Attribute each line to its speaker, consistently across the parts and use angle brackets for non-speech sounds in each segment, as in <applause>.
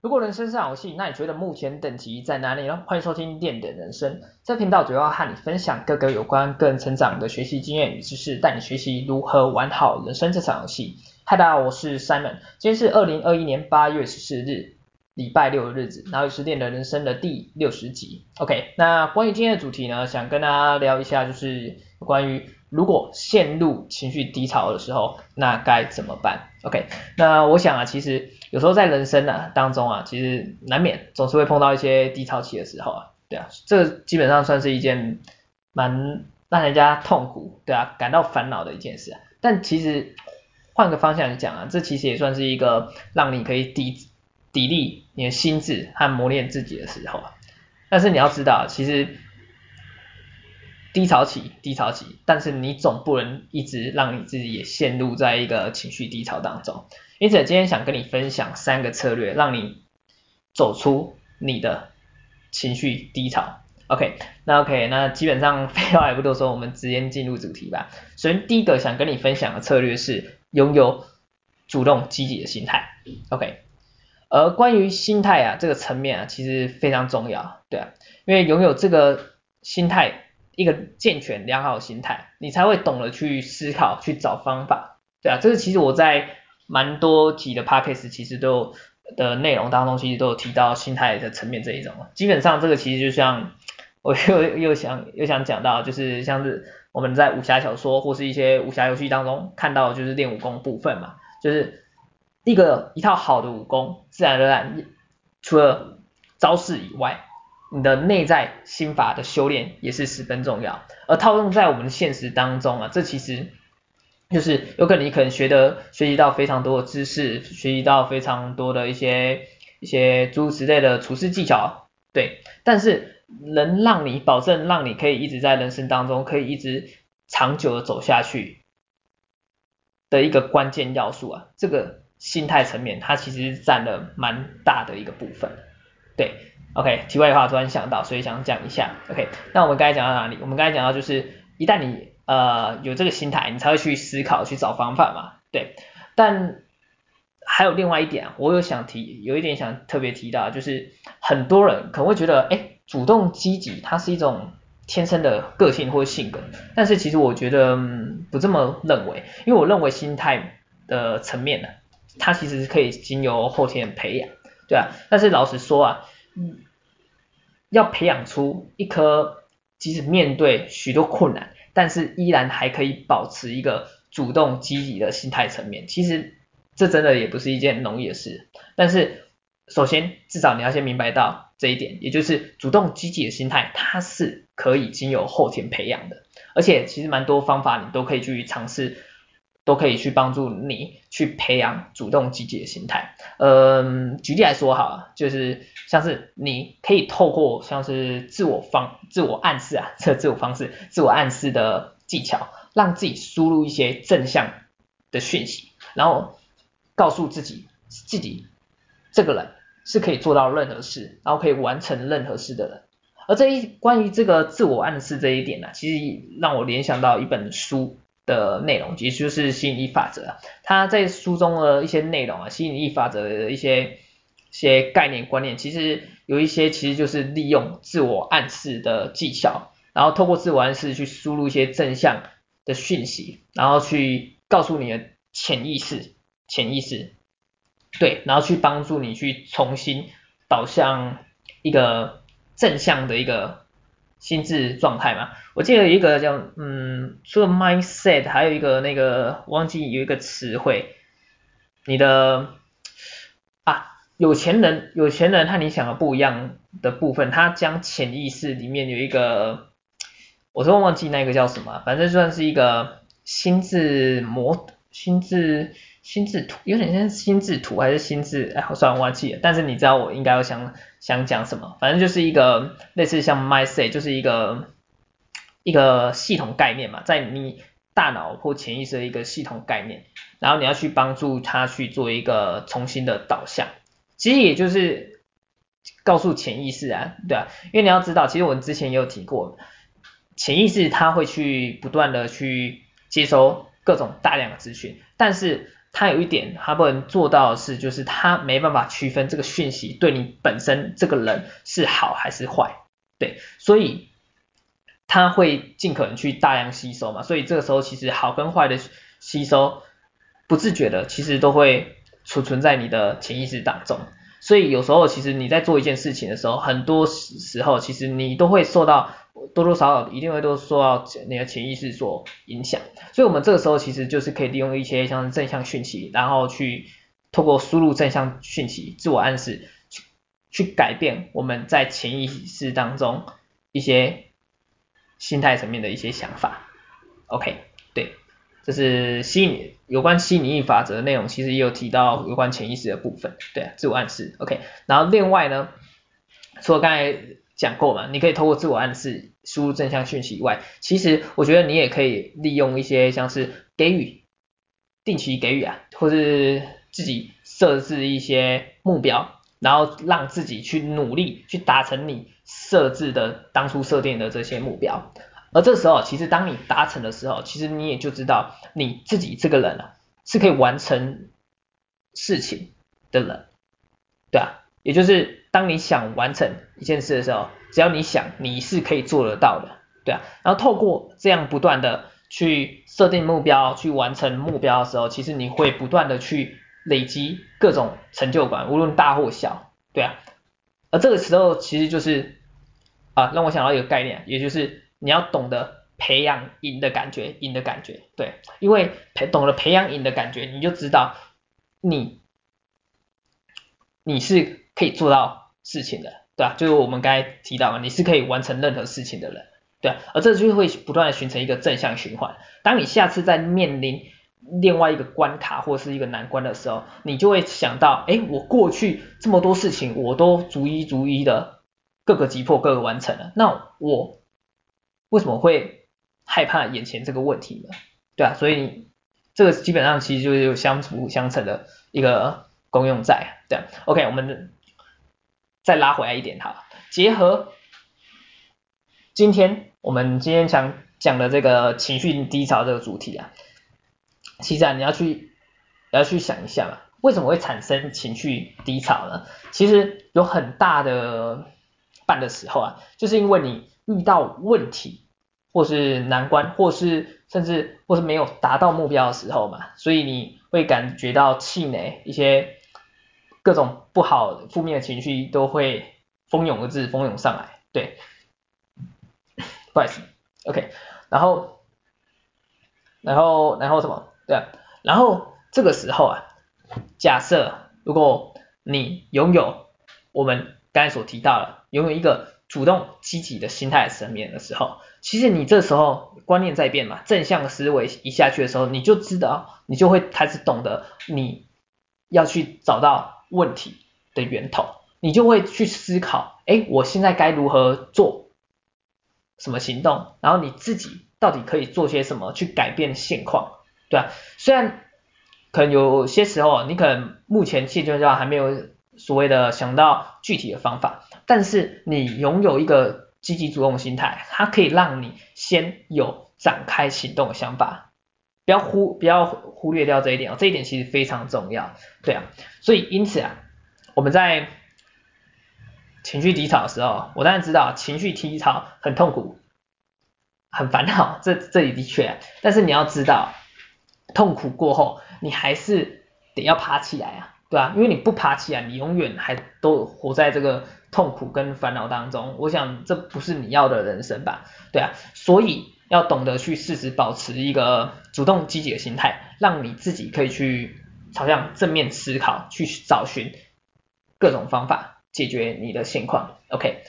Speaker 1: 如果人生是场游戏，那你觉得目前等级在哪里呢？欢迎收听练的人生，这频道主要和你分享各个有关个人成长的学习经验与知识，带你学习如何玩好人生这场游戏。嗨，大家好，我是 Simon，今天是二零二一年八月十四日，礼拜六的日子，然后也是练的人生的第六十集。OK，那关于今天的主题呢，想跟大家聊一下，就是关于如果陷入情绪低潮的时候，那该怎么办？OK，那我想啊，其实。有时候在人生啊当中啊，其实难免总是会碰到一些低潮期的时候啊，对啊，这基本上算是一件蛮让人家痛苦，对啊，感到烦恼的一件事啊。但其实换个方向来讲啊，这其实也算是一个让你可以砥砥砺你的心智和磨练自己的时候啊。但是你要知道，其实低潮期，低潮期，但是你总不能一直让你自己也陷入在一个情绪低潮当中。因此，今天想跟你分享三个策略，让你走出你的情绪低潮。OK，那 OK，那基本上废话也不多说，我们直接进入主题吧。首先，第一个想跟你分享的策略是拥有主动积极的心态。OK，而关于心态啊这个层面啊，其实非常重要，对啊，因为拥有这个心态，一个健全良好的心态，你才会懂得去思考，去找方法，对啊，这个其实我在。蛮多集的 podcast 其实都有的内容当中，其实都有提到心态的层面这一种。基本上这个其实就像 <laughs> 我又又想又想讲到，就是像是我们在武侠小说或是一些武侠游戏当中看到，就是练武功部分嘛，就是一个一套好的武功，自然而然除了招式以外，你的内在心法的修炼也是十分重要。而套用在我们现实当中啊，这其实。就是有可能你可能学的学习到非常多的知识，学习到非常多的一些一些诸如此类的处事技巧，对，但是能让你保证让你可以一直在人生当中可以一直长久的走下去的一个关键要素啊，这个心态层面它其实占了蛮大的一个部分，对，OK，题外话突然想到，所以想讲一下，OK，那我们刚才讲到哪里？我们刚才讲到就是一旦你呃，有这个心态，你才会去思考，去找方法嘛，对。但还有另外一点，我有想提，有一点想特别提到，就是很多人可能会觉得，哎，主动积极，它是一种天生的个性或性格。但是其实我觉得，不这么认为，因为我认为心态的层面呢，它其实是可以经由后天培养，对啊。但是老实说啊，嗯，要培养出一颗即使面对许多困难，但是依然还可以保持一个主动积极的心态层面，其实这真的也不是一件容易的事。但是首先，至少你要先明白到这一点，也就是主动积极的心态，它是可以经由后天培养的，而且其实蛮多方法你都可以去尝试。都可以去帮助你去培养主动积极的心态。嗯，举例来说哈，就是像是你可以透过像是自我方、自我暗示啊，这自我方式、自我暗示的技巧，让自己输入一些正向的讯息，然后告诉自己，自己这个人是可以做到任何事，然后可以完成任何事的人。而这一关于这个自我暗示这一点呢，其实让我联想到一本书。的内容，其实就是吸引力法则。他在书中的一些内容啊，吸引力法则的一些一些概念观念，其实有一些其实就是利用自我暗示的技巧，然后透过自我暗示去输入一些正向的讯息，然后去告诉你的潜意识，潜意识，对，然后去帮助你去重新导向一个正向的一个。心智状态嘛，我记得有一个叫嗯，除了 mindset，还有一个那个忘记有一个词汇，你的啊，有钱人有钱人和你想的不一样的部分，他将潜意识里面有一个，我说忘记那个叫什么，反正算是一个心智模心智。心智图有点像心智图还是心智？哎，我算了，忘记了。但是你知道我应该要想想讲什么？反正就是一个类似像 mindset，就是一个一个系统概念嘛，在你大脑或潜意识的一个系统概念，然后你要去帮助他去做一个重新的导向。其实也就是告诉潜意识啊，对啊，因为你要知道，其实我们之前也有提过，潜意识它会去不断的去接收各种大量的资讯，但是他有一点他不能做到的是，就是他没办法区分这个讯息对你本身这个人是好还是坏，对，所以他会尽可能去大量吸收嘛，所以这个时候其实好跟坏的吸收，不自觉的其实都会储存在你的潜意识当中。所以有时候其实你在做一件事情的时候，很多时候其实你都会受到多多少少一定会都受到你的潜意识所影响。所以我们这个时候其实就是可以利用一些像正向讯息，然后去透过输入正向讯息、自我暗示，去去改变我们在潜意识当中一些心态层面的一些想法。OK，就。是吸引有关吸引力法则的内容，其实也有提到有关潜意识的部分，对啊，自我暗示，OK。然后另外呢，除了刚才讲过嘛，你可以透过自我暗示输入正向讯息以外，其实我觉得你也可以利用一些像是给予，定期给予啊，或是自己设置一些目标，然后让自己去努力去达成你设置的当初设定的这些目标。而这时候，其实当你达成的时候，其实你也就知道你自己这个人啊，是可以完成事情的人，对啊，也就是当你想完成一件事的时候，只要你想，你是可以做得到的，对啊。然后透过这样不断的去设定目标，去完成目标的时候，其实你会不断的去累积各种成就感，无论大或小，对啊。而这个时候，其实就是啊，让我想到一个概念，也就是。你要懂得培养赢的感觉，赢的感觉，对，因为培懂得培养赢的感觉，你就知道你你是可以做到事情的，对吧？就是我们刚才提到嘛，你是可以完成任何事情的人，对啊，而这就会不断的形成一个正向循环。当你下次再面临另外一个关卡或是一个难关的时候，你就会想到，哎，我过去这么多事情我都逐一逐一的各个击破，各个完成了，那我。为什么会害怕眼前这个问题呢？对啊，所以这个基本上其实就是有相辅相成的一个功用在，对啊。OK，我们再拉回来一点哈，结合今天我们今天想讲的这个情绪低潮这个主题啊，其实啊你要去要去想一下嘛，为什么会产生情绪低潮呢？其实有很大的半的时候啊，就是因为你。遇到问题，或是难关，或是甚至或是没有达到目标的时候嘛，所以你会感觉到气馁，一些各种不好负面的情绪都会蜂拥而至，蜂拥上来，对，不好意思，OK，然后，然后，然后什么？对啊，然后这个时候啊，假设如果你拥有我们刚才所提到的，拥有一个。主动积极的心态层面的时候，其实你这时候观念在变嘛，正向思维一下去的时候，你就知道，你就会开始懂得你要去找到问题的源头，你就会去思考，哎，我现在该如何做什么行动，然后你自己到底可以做些什么去改变现况，对啊，虽然可能有些时候你可能目前现阶段还没有。所谓的想到具体的方法，但是你拥有一个积极主动心态，它可以让你先有展开行动的想法，不要忽不要忽略掉这一点哦，这一点其实非常重要，对啊，所以因此啊，我们在情绪低潮的时候，我当然知道情绪低潮很痛苦，很烦恼，这这里的确，但是你要知道，痛苦过后，你还是得要爬起来啊。对啊，因为你不爬起来，你永远还都活在这个痛苦跟烦恼当中。我想这不是你要的人生吧？对啊，所以要懂得去适时保持一个主动积极的心态，让你自己可以去朝向正面思考，去找寻各种方法解决你的现况。OK，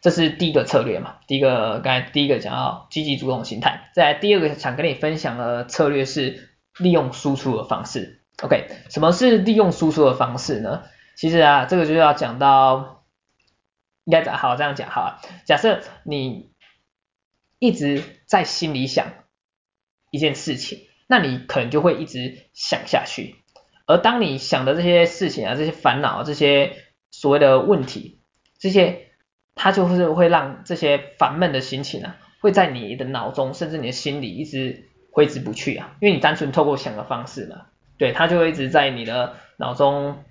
Speaker 1: 这是第一个策略嘛？第一个刚才第一个讲到积极主动心态，再来第二个想跟你分享的策略是利用输出的方式。OK，什么是利用输出的方式呢？其实啊，这个就要讲到，应该好这样讲哈。假设你一直在心里想一件事情，那你可能就会一直想下去。而当你想的这些事情啊，这些烦恼，这些所谓的问题，这些它就是会让这些烦闷的心情啊，会在你的脑中甚至你的心里一直挥之不去啊，因为你单纯透过想的方式嘛。对，它就会一直在你的脑中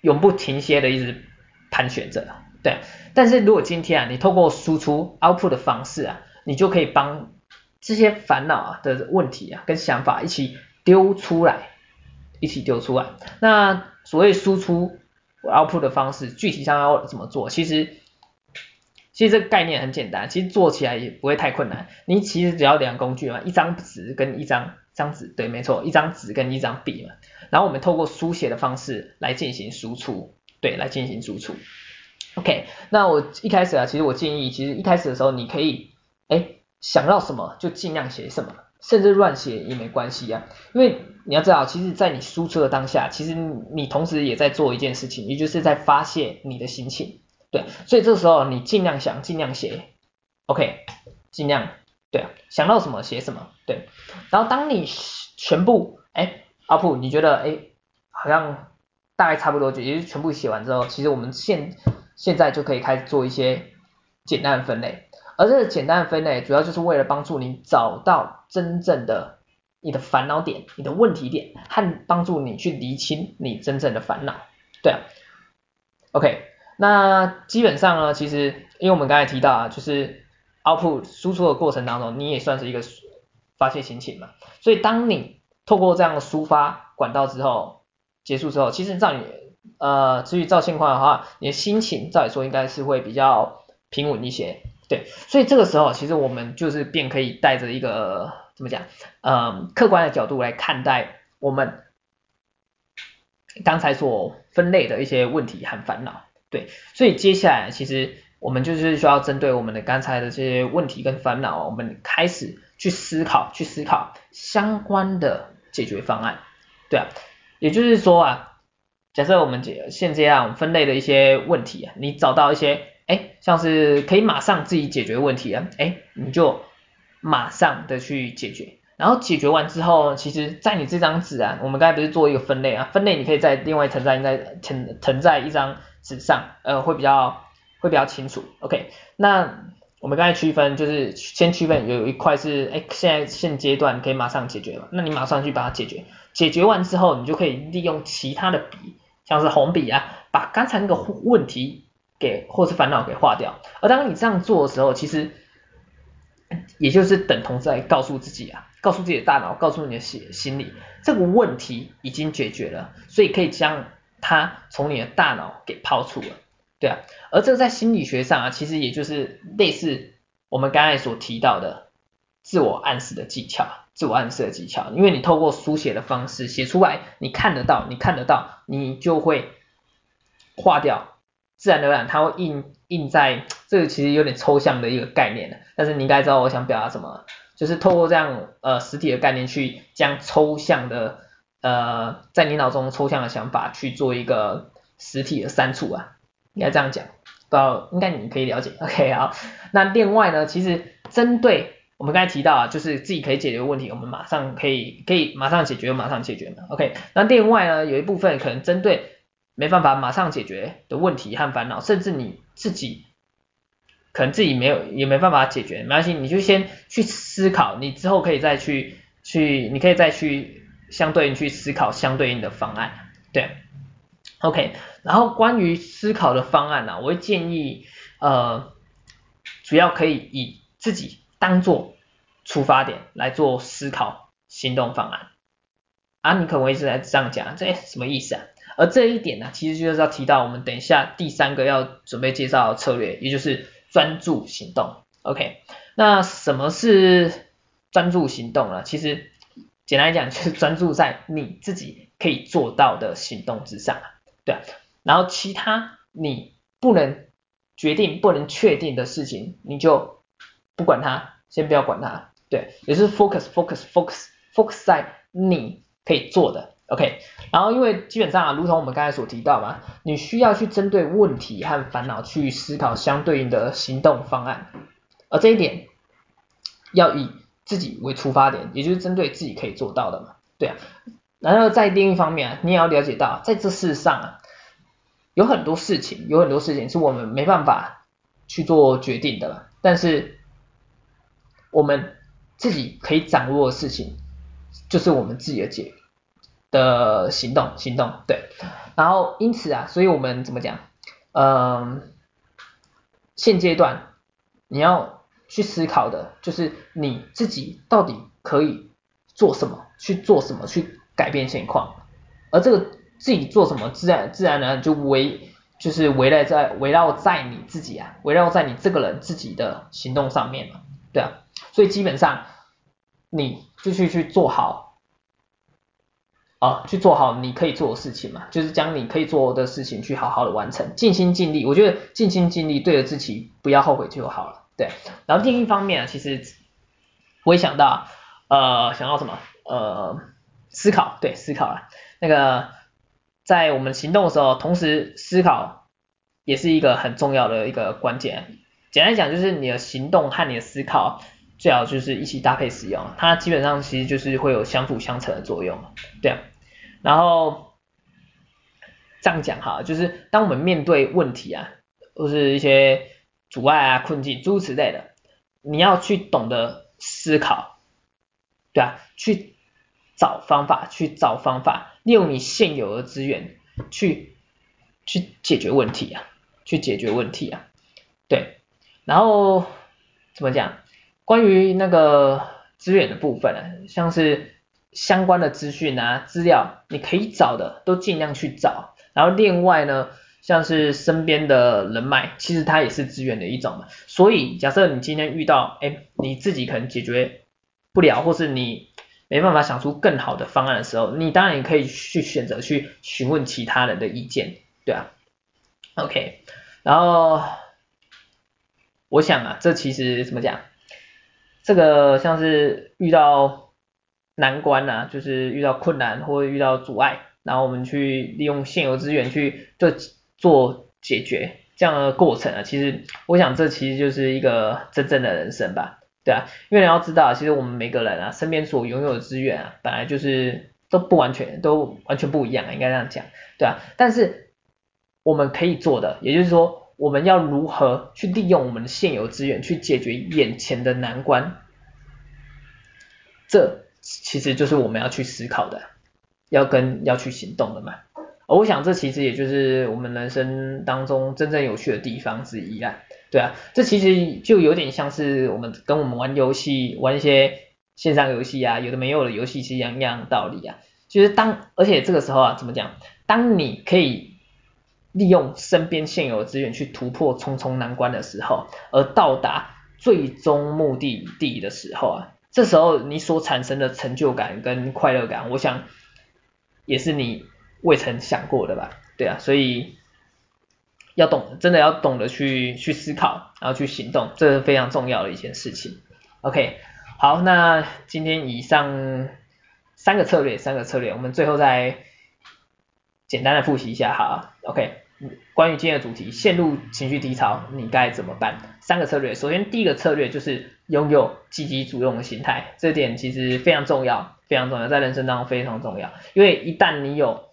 Speaker 1: 永不停歇的一直盘旋着，对。但是如果今天啊，你透过输出 output 的方式啊，你就可以帮这些烦恼啊的问题啊跟想法一起丢出来，一起丢出来。那所谓输出 output 的方式，具体上要怎么做？其实。其实这个概念很简单，其实做起来也不会太困难。你其实只要两个工具嘛，一张纸跟一张张纸，对，没错，一张纸跟一张笔嘛。然后我们透过书写的方式来进行输出，对，来进行输出。OK，那我一开始啊，其实我建议，其实一开始的时候你可以，哎，想到什么就尽量写什么，甚至乱写也没关系啊。因为你要知道，其实，在你输出的当下，其实你同时也在做一件事情，也就是在发泄你的心情。对，所以这时候你尽量想，尽量写，OK，尽量，对啊，想到什么写什么，对。然后当你全部，哎，阿普，你觉得，哎，好像大概差不多，就也是全部写完之后，其实我们现现在就可以开始做一些简单的分类。而这个简单的分类，主要就是为了帮助你找到真正的你的烦恼点、你的问题点，和帮助你去厘清你真正的烦恼，对啊，OK。那基本上呢，其实因为我们刚才提到啊，就是 output 输出的过程当中，你也算是一个发泄心情嘛。所以当你透过这样的抒发管道之后结束之后，其实照你呃至于照现况的话，你的心情照理说应该是会比较平稳一些，对。所以这个时候其实我们就是便可以带着一个怎么讲，呃客观的角度来看待我们刚才所分类的一些问题和烦恼。对，所以接下来其实我们就是需要针对我们的刚才的这些问题跟烦恼，我们开始去思考，去思考相关的解决方案。对啊，也就是说啊，假设我们解现这样分类的一些问题啊，你找到一些哎，像是可以马上自己解决问题啊，哎，你就马上的去解决。然后解决完之后，其实在你这张纸啊，我们刚才不是做一个分类啊，分类你可以在另外謄在在謄謄在一张。纸上，呃，会比较会比较清楚，OK。那我们刚才区分就是先区分有一块是，哎，现在现阶段可以马上解决了？那你马上去把它解决，解决完之后，你就可以利用其他的笔，像是红笔啊，把刚才那个问题给或是烦恼给划掉。而当你这样做的时候，其实也就是等同在告诉自己啊，告诉自己的大脑，告诉你的心心理，这个问题已经解决了，所以可以将。它从你的大脑给抛出了，对啊，而这个在心理学上啊，其实也就是类似我们刚才所提到的自我暗示的技巧，自我暗示的技巧，因为你透过书写的方式写出来，你看得到，你看得到，你就会划掉，自然而然它会印印在这个其实有点抽象的一个概念，但是你应该知道我想表达什么，就是透过这样呃实体的概念去将抽象的。呃，在你脑中抽象的想法去做一个实体的删除啊，应该这样讲，不知道应该你可以了解，<laughs> OK 好。那另外呢，其实针对我们刚才提到啊，就是自己可以解决问题，我们马上可以可以马上解决，马上解决嘛，OK。那另外呢，有一部分可能针对没办法马上解决的问题和烦恼，甚至你自己可能自己没有也没办法解决，没关系，你就先去思考，你之后可以再去去，你可以再去。相对应去思考相对应的方案，对，OK，然后关于思考的方案呢、我会建议，呃，主要可以以自己当做出发点来做思考行动方案。啊，你可能会一直在这样讲，这什么意思啊？而这一点呢，其实就是要提到我们等一下第三个要准备介绍策略，也就是专注行动。OK，那什么是专注行动呢？其实。简单来讲，就是专注在你自己可以做到的行动之上，对。然后其他你不能决定、不能确定的事情，你就不管它，先不要管它，对。也是 focus、focus、focus、focus 在你可以做的，OK。然后因为基本上啊，如同我们刚才所提到嘛，你需要去针对问题和烦恼去思考相对应的行动方案，而这一点要以。自己为出发点，也就是针对自己可以做到的嘛，对啊。然后在另一方面啊，你也要了解到，在这世上啊，有很多事情，有很多事情是我们没办法去做决定的了。但是我们自己可以掌握的事情，就是我们自己的解的行动行动对，然后因此啊，所以我们怎么讲？嗯、现阶段你要去思考的就是你自己到底可以做什么，去做什么去改变现况，而这个自己做什么，自然自然呢就围就是围绕在围绕在你自己啊，围绕在你这个人自己的行动上面嘛，对啊，所以基本上你就去去做好。啊，去做好你可以做的事情嘛，就是将你可以做的事情去好好的完成，尽心尽力。我觉得尽心尽力对着自己，不要后悔就好了。对，然后另一方面啊，其实我也想到，呃，想到什么？呃，思考，对，思考了。那个在我们行动的时候，同时思考也是一个很重要的一个关键。简单讲，就是你的行动和你的思考。最好就是一起搭配使用，它基本上其实就是会有相辅相成的作用，对啊。然后这样讲哈，就是当我们面对问题啊，或是一些阻碍啊、困境诸如此类的，你要去懂得思考，对啊，去找方法，去找方法，利用你现有的资源去去解决问题啊，去解决问题啊，对。然后怎么讲？关于那个资源的部分呢，像是相关的资讯啊、资料，你可以找的都尽量去找。然后另外呢，像是身边的人脉，其实它也是资源的一种嘛。所以假设你今天遇到，哎，你自己可能解决不了，或是你没办法想出更好的方案的时候，你当然也可以去选择去询问其他人的意见，对啊。OK，然后我想啊，这其实怎么讲？这个像是遇到难关啊，就是遇到困难或遇到阻碍，然后我们去利用现有资源去做做解决这样的过程啊，其实我想这其实就是一个真正的人生吧，对啊，因为你要知道，其实我们每个人啊，身边所拥有的资源啊，本来就是都不完全，都完全不一样，应该这样讲，对啊，但是我们可以做的，也就是说。我们要如何去利用我们的现有资源去解决眼前的难关？这其实就是我们要去思考的，要跟要去行动的嘛。而我想这其实也就是我们人生当中真正有趣的地方之一啊。对啊，这其实就有点像是我们跟我们玩游戏，玩一些线上游戏啊，有的没有的游戏是一样一样道理啊。就是当而且这个时候啊，怎么讲？当你可以。利用身边现有的资源去突破重重难关的时候，而到达最终目的地的时候啊，这时候你所产生的成就感跟快乐感，我想也是你未曾想过的吧？对啊，所以要懂，真的要懂得去去思考，然后去行动，这是非常重要的一件事情。OK，好，那今天以上三个策略，三个策略，我们最后再简单的复习一下哈。OK。关于今天的主题，陷入情绪低潮，你该怎么办？三个策略，首先第一个策略就是拥有积极主动的心态，这点其实非常重要，非常重要，在人生当中非常重要。因为一旦你有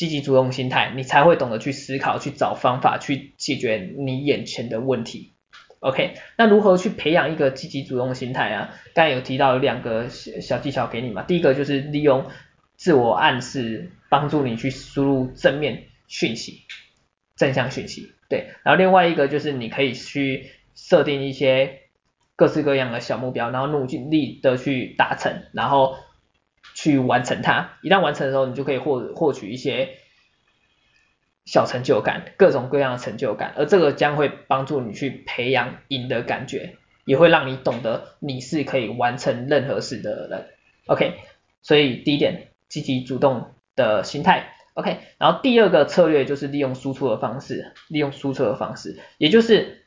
Speaker 1: 积极主动心态，你才会懂得去思考，去找方法，去解决你眼前的问题。OK，那如何去培养一个积极主动心态啊？刚才有提到有两个小技巧给你嘛，第一个就是利用自我暗示，帮助你去输入正面讯息。正向讯息，对，然后另外一个就是你可以去设定一些各式各样的小目标，然后努力的去达成，然后去完成它。一旦完成的时候，你就可以获获取一些小成就感，各种各样的成就感，而这个将会帮助你去培养赢的感觉，也会让你懂得你是可以完成任何事的人。OK，所以第一点，积极主动的心态。OK，然后第二个策略就是利用输出的方式，利用输出的方式，也就是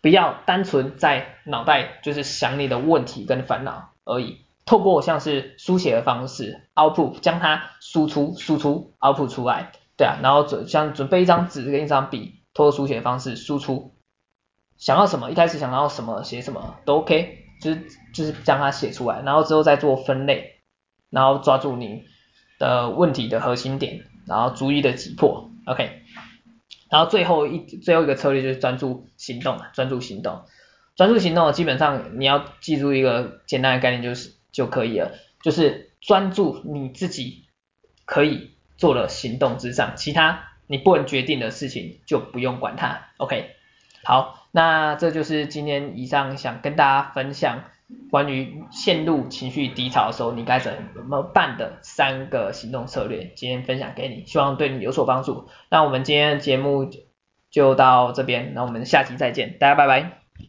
Speaker 1: 不要单纯在脑袋就是想你的问题跟烦恼而已，透过像是书写的方式，output 将它输出输出 output 出来，对啊，然后准像准备一张纸跟一张笔，透过书写的方式输出，想要什么，一开始想要什么写什么都 OK，就是就是将它写出来，然后之后再做分类，然后抓住你的问题的核心点。然后逐一的击破，OK，然后最后一最后一个策略就是专注行动啊，专注行动，专注行动，基本上你要记住一个简单的概念就是就可以了，就是专注你自己可以做的行动之上，其他你不能决定的事情就不用管它。OK，好，那这就是今天以上想跟大家分享关于陷入情绪低潮的时候你该怎么办的三个行动策略，今天分享给你，希望对你有所帮助。那我们今天的节目就到这边，那我们下期再见，大家拜拜。